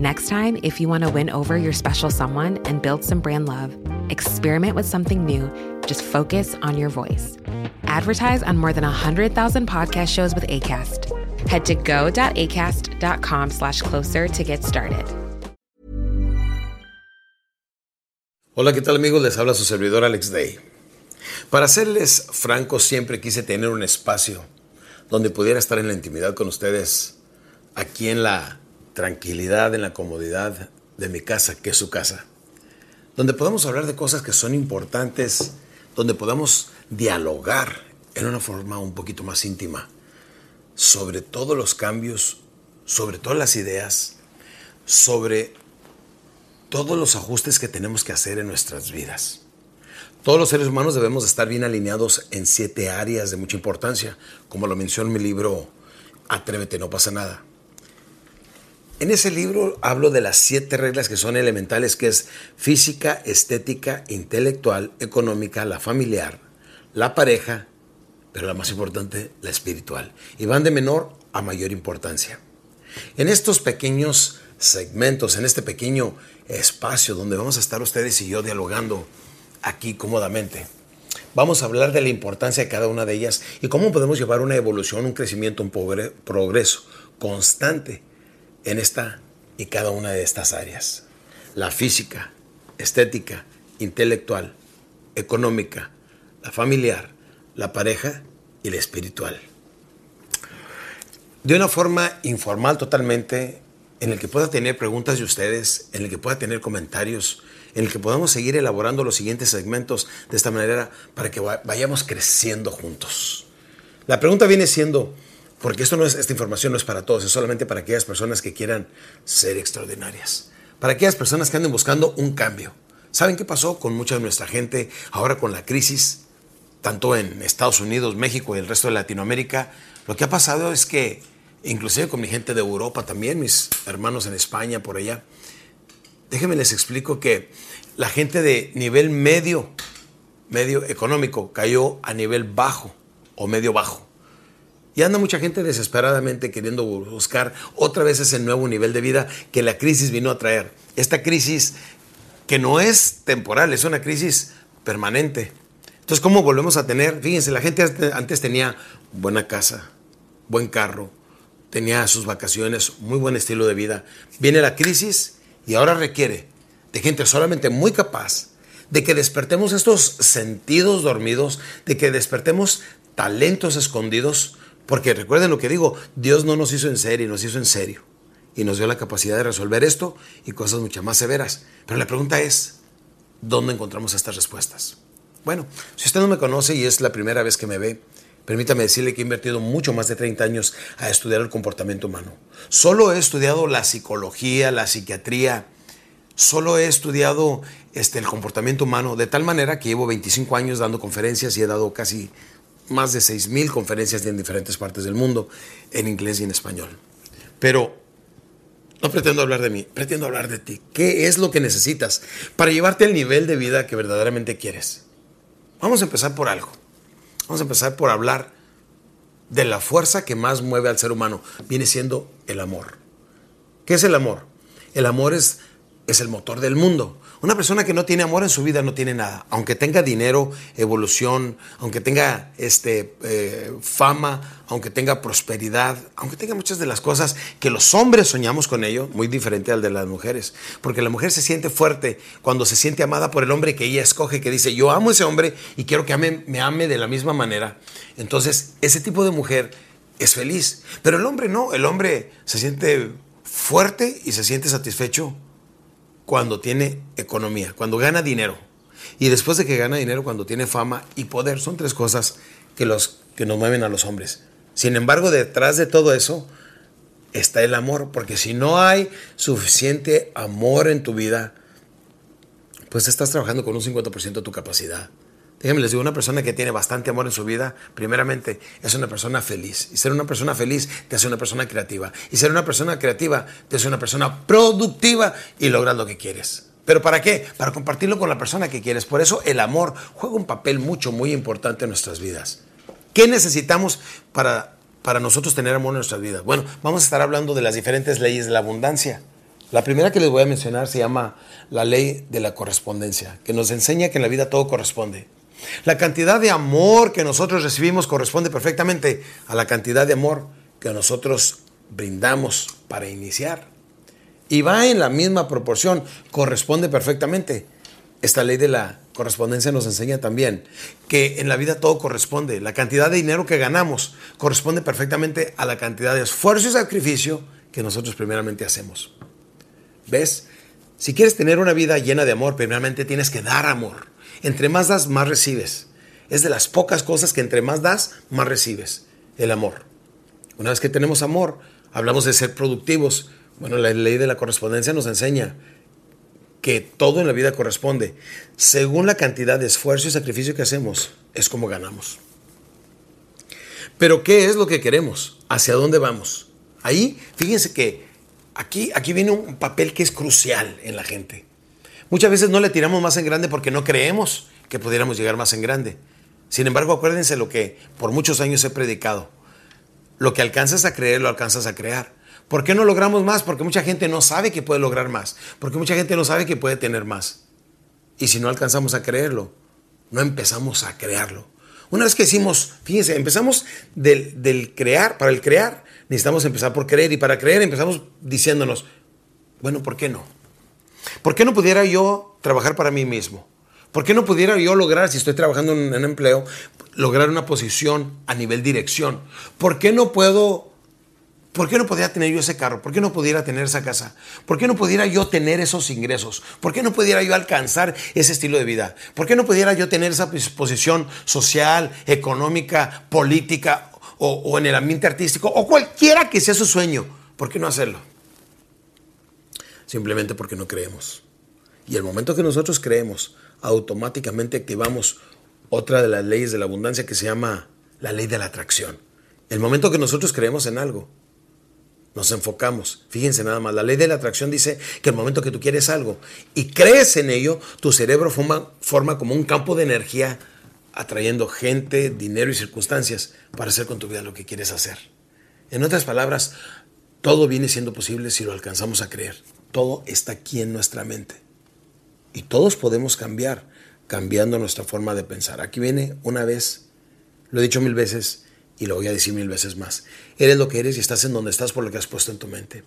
Next time, if you want to win over your special someone and build some brand love, experiment with something new. Just focus on your voice. Advertise on more than 100,000 podcast shows with ACAST. Head to go.acast.com slash closer to get started. Hola, ¿qué tal amigos? Les habla su servidor Alex Day. Para serles franco, siempre quise tener un espacio donde pudiera estar en la intimidad con ustedes, aquí en la tranquilidad, en la comodidad de mi casa, que es su casa. Donde podamos hablar de cosas que son importantes, donde podamos dialogar en una forma un poquito más íntima sobre todos los cambios, sobre todas las ideas, sobre todos los ajustes que tenemos que hacer en nuestras vidas. Todos los seres humanos debemos estar bien alineados en siete áreas de mucha importancia, como lo menciona en mi libro Atrévete, no pasa nada. En ese libro hablo de las siete reglas que son elementales, que es física, estética, intelectual, económica, la familiar, la pareja, pero la más importante, la espiritual. Y van de menor a mayor importancia. En estos pequeños segmentos, en este pequeño espacio donde vamos a estar ustedes y yo dialogando aquí cómodamente, vamos a hablar de la importancia de cada una de ellas y cómo podemos llevar una evolución, un crecimiento, un progreso constante en esta y cada una de estas áreas. La física, estética, intelectual, económica, la familiar, la pareja y la espiritual. De una forma informal totalmente, en el que pueda tener preguntas de ustedes, en el que pueda tener comentarios, en el que podamos seguir elaborando los siguientes segmentos de esta manera para que vayamos creciendo juntos. La pregunta viene siendo, porque esto no es, esta información no es para todos, es solamente para aquellas personas que quieran ser extraordinarias. Para aquellas personas que anden buscando un cambio. ¿Saben qué pasó con mucha de nuestra gente ahora con la crisis? Tanto en Estados Unidos, México y el resto de Latinoamérica. Lo que ha pasado es que, inclusive con mi gente de Europa también, mis hermanos en España, por allá, déjenme les explico que la gente de nivel medio, medio económico, cayó a nivel bajo o medio bajo. Y anda mucha gente desesperadamente queriendo buscar otra vez ese nuevo nivel de vida que la crisis vino a traer. Esta crisis que no es temporal, es una crisis permanente. Entonces, ¿cómo volvemos a tener? Fíjense, la gente antes tenía buena casa, buen carro, tenía sus vacaciones, muy buen estilo de vida. Viene la crisis y ahora requiere de gente solamente muy capaz de que despertemos estos sentidos dormidos, de que despertemos talentos escondidos porque recuerden lo que digo, Dios no nos hizo en serio, nos hizo en serio. Y nos dio la capacidad de resolver esto y cosas mucho más severas. Pero la pregunta es, ¿dónde encontramos estas respuestas? Bueno, si usted no me conoce y es la primera vez que me ve, permítame decirle que he invertido mucho más de 30 años a estudiar el comportamiento humano. Solo he estudiado la psicología, la psiquiatría, solo he estudiado este, el comportamiento humano, de tal manera que llevo 25 años dando conferencias y he dado casi más de 6.000 conferencias en diferentes partes del mundo, en inglés y en español. Pero no pretendo hablar de mí, pretendo hablar de ti. ¿Qué es lo que necesitas para llevarte al nivel de vida que verdaderamente quieres? Vamos a empezar por algo. Vamos a empezar por hablar de la fuerza que más mueve al ser humano. Viene siendo el amor. ¿Qué es el amor? El amor es es el motor del mundo. Una persona que no tiene amor en su vida no tiene nada. Aunque tenga dinero, evolución, aunque tenga este, eh, fama, aunque tenga prosperidad, aunque tenga muchas de las cosas que los hombres soñamos con ello, muy diferente al de las mujeres. Porque la mujer se siente fuerte cuando se siente amada por el hombre que ella escoge, que dice, yo amo a ese hombre y quiero que me ame de la misma manera. Entonces, ese tipo de mujer es feliz. Pero el hombre no, el hombre se siente fuerte y se siente satisfecho cuando tiene economía, cuando gana dinero. Y después de que gana dinero, cuando tiene fama y poder. Son tres cosas que, los, que nos mueven a los hombres. Sin embargo, detrás de todo eso está el amor, porque si no hay suficiente amor en tu vida, pues estás trabajando con un 50% de tu capacidad. Déjenme les digo, una persona que tiene bastante amor en su vida, primeramente, es una persona feliz. Y ser una persona feliz te hace una persona creativa. Y ser una persona creativa te hace una persona productiva y logras lo que quieres. ¿Pero para qué? Para compartirlo con la persona que quieres. Por eso el amor juega un papel mucho, muy importante en nuestras vidas. ¿Qué necesitamos para, para nosotros tener amor en nuestras vidas? Bueno, vamos a estar hablando de las diferentes leyes de la abundancia. La primera que les voy a mencionar se llama la ley de la correspondencia, que nos enseña que en la vida todo corresponde. La cantidad de amor que nosotros recibimos corresponde perfectamente a la cantidad de amor que nosotros brindamos para iniciar. Y va en la misma proporción, corresponde perfectamente. Esta ley de la correspondencia nos enseña también que en la vida todo corresponde. La cantidad de dinero que ganamos corresponde perfectamente a la cantidad de esfuerzo y sacrificio que nosotros primeramente hacemos. ¿Ves? Si quieres tener una vida llena de amor, primeramente tienes que dar amor. Entre más das, más recibes. Es de las pocas cosas que entre más das, más recibes. El amor. Una vez que tenemos amor, hablamos de ser productivos. Bueno, la ley de la correspondencia nos enseña que todo en la vida corresponde. Según la cantidad de esfuerzo y sacrificio que hacemos, es como ganamos. Pero ¿qué es lo que queremos? ¿Hacia dónde vamos? Ahí, fíjense que aquí, aquí viene un papel que es crucial en la gente. Muchas veces no le tiramos más en grande porque no creemos que pudiéramos llegar más en grande. Sin embargo, acuérdense lo que por muchos años he predicado. Lo que alcanzas a creer, lo alcanzas a crear. ¿Por qué no logramos más? Porque mucha gente no sabe que puede lograr más. Porque mucha gente no sabe que puede tener más. Y si no alcanzamos a creerlo, no empezamos a crearlo. Una vez que decimos, fíjense, empezamos del, del, crear, para el crear, necesitamos empezar por creer y para creer empezamos diciéndonos, bueno, ¿por qué no? ¿Por qué no pudiera yo trabajar para mí mismo? ¿Por qué no pudiera yo lograr, si estoy trabajando en un empleo, lograr una posición a nivel dirección? ¿Por qué no puedo, por qué no podría tener yo ese carro? ¿Por qué no pudiera tener esa casa? ¿Por qué no pudiera yo tener esos ingresos? ¿Por qué no pudiera yo alcanzar ese estilo de vida? ¿Por qué no pudiera yo tener esa posición social, económica, política o, o en el ambiente artístico o cualquiera que sea su sueño? ¿Por qué no hacerlo? Simplemente porque no creemos. Y el momento que nosotros creemos, automáticamente activamos otra de las leyes de la abundancia que se llama la ley de la atracción. El momento que nosotros creemos en algo, nos enfocamos. Fíjense nada más, la ley de la atracción dice que el momento que tú quieres algo y crees en ello, tu cerebro forma, forma como un campo de energía atrayendo gente, dinero y circunstancias para hacer con tu vida lo que quieres hacer. En otras palabras, todo viene siendo posible si lo alcanzamos a creer. Todo está aquí en nuestra mente. Y todos podemos cambiar, cambiando nuestra forma de pensar. Aquí viene una vez, lo he dicho mil veces y lo voy a decir mil veces más. Eres lo que eres y estás en donde estás por lo que has puesto en tu mente.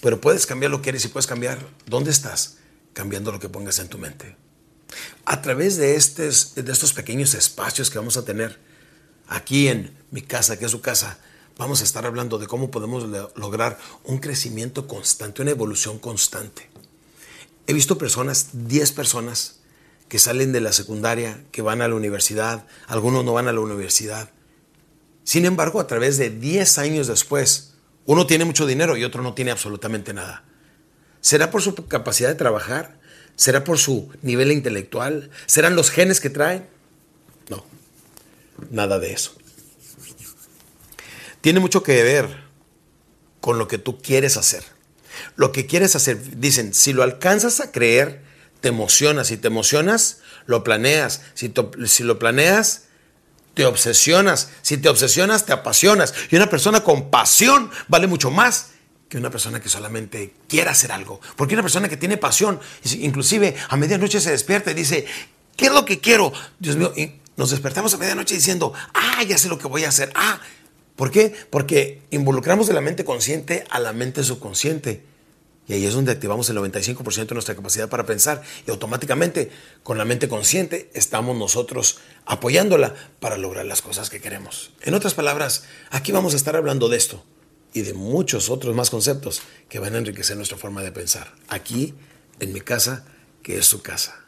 Pero puedes cambiar lo que eres y puedes cambiar dónde estás, cambiando lo que pongas en tu mente. A través de, estos, de estos pequeños espacios que vamos a tener aquí en mi casa, que es su casa, vamos a estar hablando de cómo podemos lograr un crecimiento constante, una evolución constante. He visto personas, 10 personas, que salen de la secundaria, que van a la universidad, algunos no van a la universidad. Sin embargo, a través de 10 años después, uno tiene mucho dinero y otro no tiene absolutamente nada. ¿Será por su capacidad de trabajar? ¿Será por su nivel intelectual? ¿Serán los genes que traen? No, nada de eso tiene mucho que ver con lo que tú quieres hacer. Lo que quieres hacer, dicen, si lo alcanzas a creer, te emocionas. Si te emocionas, lo planeas. Si, lo planeas, te obsesionas. Si te obsesionas, te apasionas. Y una persona con pasión vale mucho más que una persona que solamente quiere hacer algo. Porque una persona que tiene pasión, inclusive a medianoche se despierta y dice, ¿qué es lo que quiero? Dios mío, y nos despertamos a medianoche diciendo, ah, ya sé lo que voy a hacer. Ah, ¿por qué? Porque involucramos de la mente consciente a la mente subconsciente. Y ahí es donde activamos el 95% de nuestra capacidad para pensar y automáticamente con la mente consciente estamos nosotros apoyándola para lograr las cosas que queremos. En otras palabras, aquí vamos a estar hablando de esto y de muchos otros más conceptos que van a enriquecer nuestra forma de pensar. Aquí, en mi casa, que es su casa.